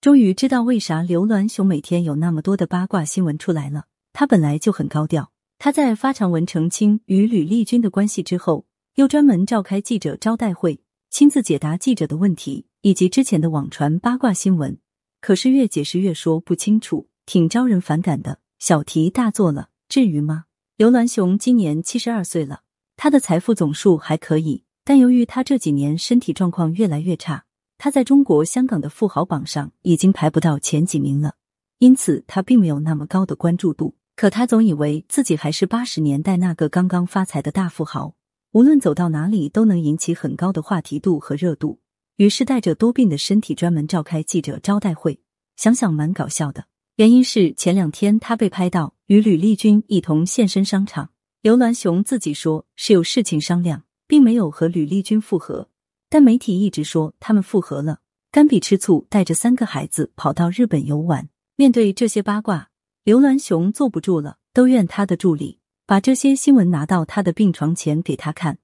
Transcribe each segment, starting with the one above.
终于知道为啥刘銮雄每天有那么多的八卦新闻出来了。他本来就很高调，他在发长文澄清与吕丽君的关系之后，又专门召开记者招待会，亲自解答记者的问题，以及之前的网传八卦新闻。可是越解释越说不清楚，挺招人反感的。小题大做了，至于吗？刘銮雄今年七十二岁了，他的财富总数还可以。但由于他这几年身体状况越来越差，他在中国香港的富豪榜上已经排不到前几名了，因此他并没有那么高的关注度。可他总以为自己还是八十年代那个刚刚发财的大富豪，无论走到哪里都能引起很高的话题度和热度。于是带着多病的身体专门召开记者招待会，想想蛮搞笑的。原因是前两天他被拍到与吕丽君一同现身商场，刘銮雄自己说是有事情商量。并没有和吕丽君复合，但媒体一直说他们复合了。甘比吃醋，带着三个孩子跑到日本游玩。面对这些八卦，刘銮雄坐不住了，都怨他的助理把这些新闻拿到他的病床前给他看。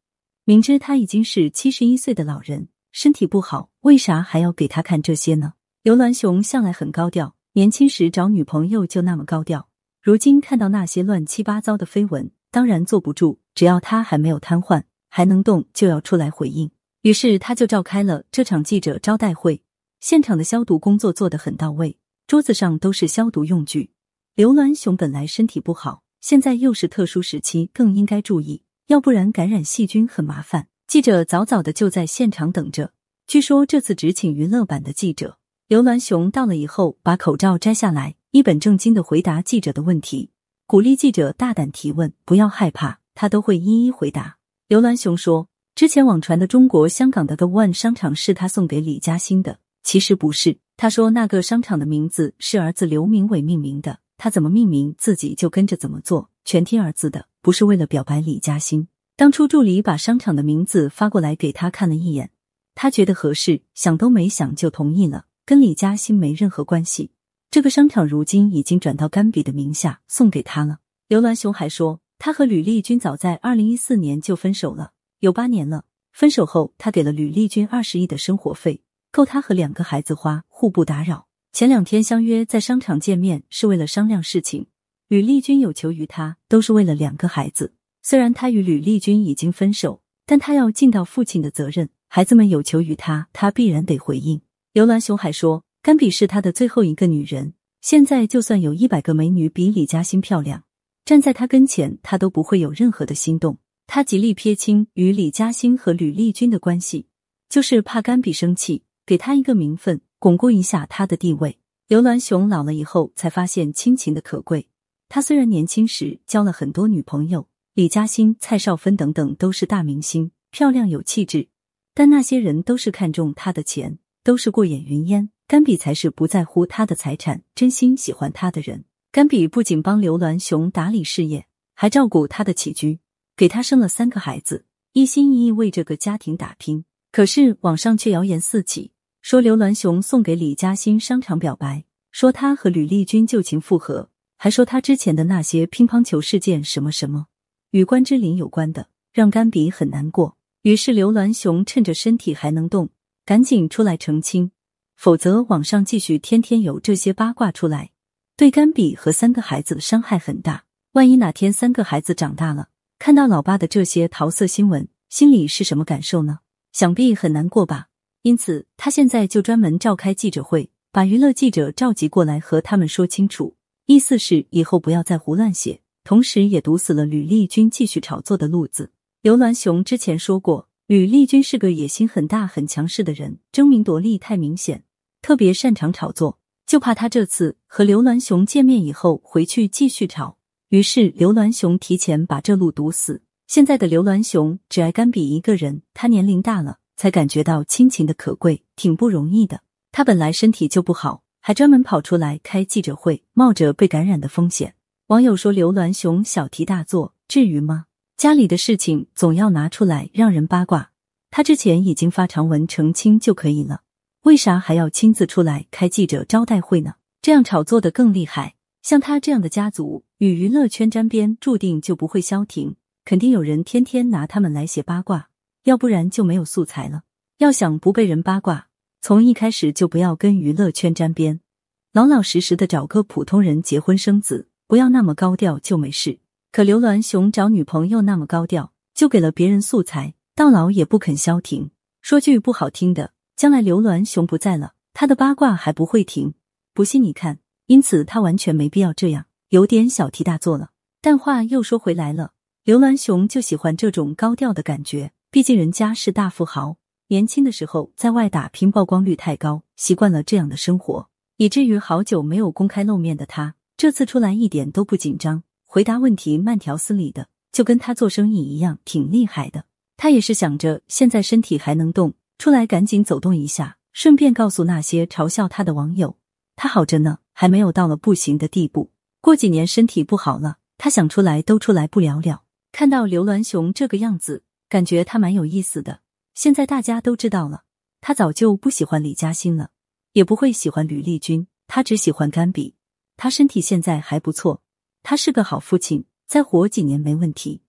明知他已经是七十一岁的老人，身体不好，为啥还要给他看这些呢？刘銮雄向来很高调，年轻时找女朋友就那么高调。如今看到那些乱七八糟的绯闻，当然坐不住。只要他还没有瘫痪。还能动就要出来回应，于是他就召开了这场记者招待会。现场的消毒工作做得很到位，桌子上都是消毒用具。刘銮雄本来身体不好，现在又是特殊时期，更应该注意，要不然感染细菌很麻烦。记者早早的就在现场等着。据说这次只请娱乐版的记者。刘銮雄到了以后，把口罩摘下来，一本正经的回答记者的问题，鼓励记者大胆提问，不要害怕，他都会一一回答。刘銮雄说：“之前网传的中国香港的 The One 商场是他送给李嘉欣的，其实不是。他说那个商场的名字是儿子刘明伟命名的，他怎么命名自己就跟着怎么做，全听儿子的，不是为了表白李嘉欣。当初助理把商场的名字发过来给他看了一眼，他觉得合适，想都没想就同意了，跟李嘉欣没任何关系。这个商场如今已经转到甘比的名下，送给他了。”刘銮雄还说。他和吕丽君早在二零一四年就分手了，有八年了。分手后，他给了吕丽君二十亿的生活费，够他和两个孩子花，互不打扰。前两天相约在商场见面，是为了商量事情。吕丽君有求于他，都是为了两个孩子。虽然他与吕丽君已经分手，但他要尽到父亲的责任。孩子们有求于他，他必然得回应。刘銮雄还说，甘比是他的最后一个女人。现在就算有一百个美女比李嘉欣漂亮。站在他跟前，他都不会有任何的心动。他极力撇清与李嘉欣和吕丽君的关系，就是怕甘比生气，给他一个名分，巩固一下他的地位。刘銮雄老了以后才发现亲情的可贵。他虽然年轻时交了很多女朋友，李嘉欣、蔡少芬等等都是大明星，漂亮有气质，但那些人都是看中他的钱，都是过眼云烟。甘比才是不在乎他的财产，真心喜欢他的人。甘比不仅帮刘銮雄打理事业，还照顾他的起居，给他生了三个孩子，一心一意为这个家庭打拼。可是网上却谣言四起，说刘銮雄送给李嘉欣商场表白，说他和吕丽君旧情复合，还说他之前的那些乒乓球事件什么什么与关之琳有关的，让甘比很难过。于是刘銮雄趁着身体还能动，赶紧出来澄清，否则网上继续天天有这些八卦出来。对甘比和三个孩子的伤害很大。万一哪天三个孩子长大了，看到老爸的这些桃色新闻，心里是什么感受呢？想必很难过吧。因此，他现在就专门召开记者会，把娱乐记者召集过来，和他们说清楚，意思是以后不要再胡乱写，同时也堵死了吕丽君继续炒作的路子。刘銮雄之前说过，吕丽君是个野心很大、很强势的人，争名夺利太明显，特别擅长炒作。就怕他这次和刘銮雄见面以后回去继续吵，于是刘銮雄提前把这路堵死。现在的刘銮雄只爱甘比一个人，他年龄大了，才感觉到亲情的可贵，挺不容易的。他本来身体就不好，还专门跑出来开记者会，冒着被感染的风险。网友说刘銮雄小题大做，至于吗？家里的事情总要拿出来让人八卦，他之前已经发长文澄清就可以了。为啥还要亲自出来开记者招待会呢？这样炒作的更厉害。像他这样的家族与娱乐圈沾边，注定就不会消停，肯定有人天天拿他们来写八卦，要不然就没有素材了。要想不被人八卦，从一开始就不要跟娱乐圈沾边，老老实实的找个普通人结婚生子，不要那么高调就没事。可刘銮雄找女朋友那么高调，就给了别人素材，到老也不肯消停。说句不好听的，将来刘銮雄不在了，他的八卦还不会停。不信你看，因此他完全没必要这样，有点小题大做了。但话又说回来了，刘銮雄就喜欢这种高调的感觉，毕竟人家是大富豪，年轻的时候在外打拼，曝光率太高，习惯了这样的生活，以至于好久没有公开露面的他，这次出来一点都不紧张。回答问题慢条斯理的，就跟他做生意一样，挺厉害的。他也是想着现在身体还能动，出来赶紧走动一下，顺便告诉那些嘲笑他的网友，他好着呢，还没有到了不行的地步。过几年身体不好了，他想出来都出来不了了。看到刘銮雄这个样子，感觉他蛮有意思的。现在大家都知道了，他早就不喜欢李嘉欣了，也不会喜欢吕丽君，他只喜欢甘比。他身体现在还不错。他是个好父亲，再活几年没问题。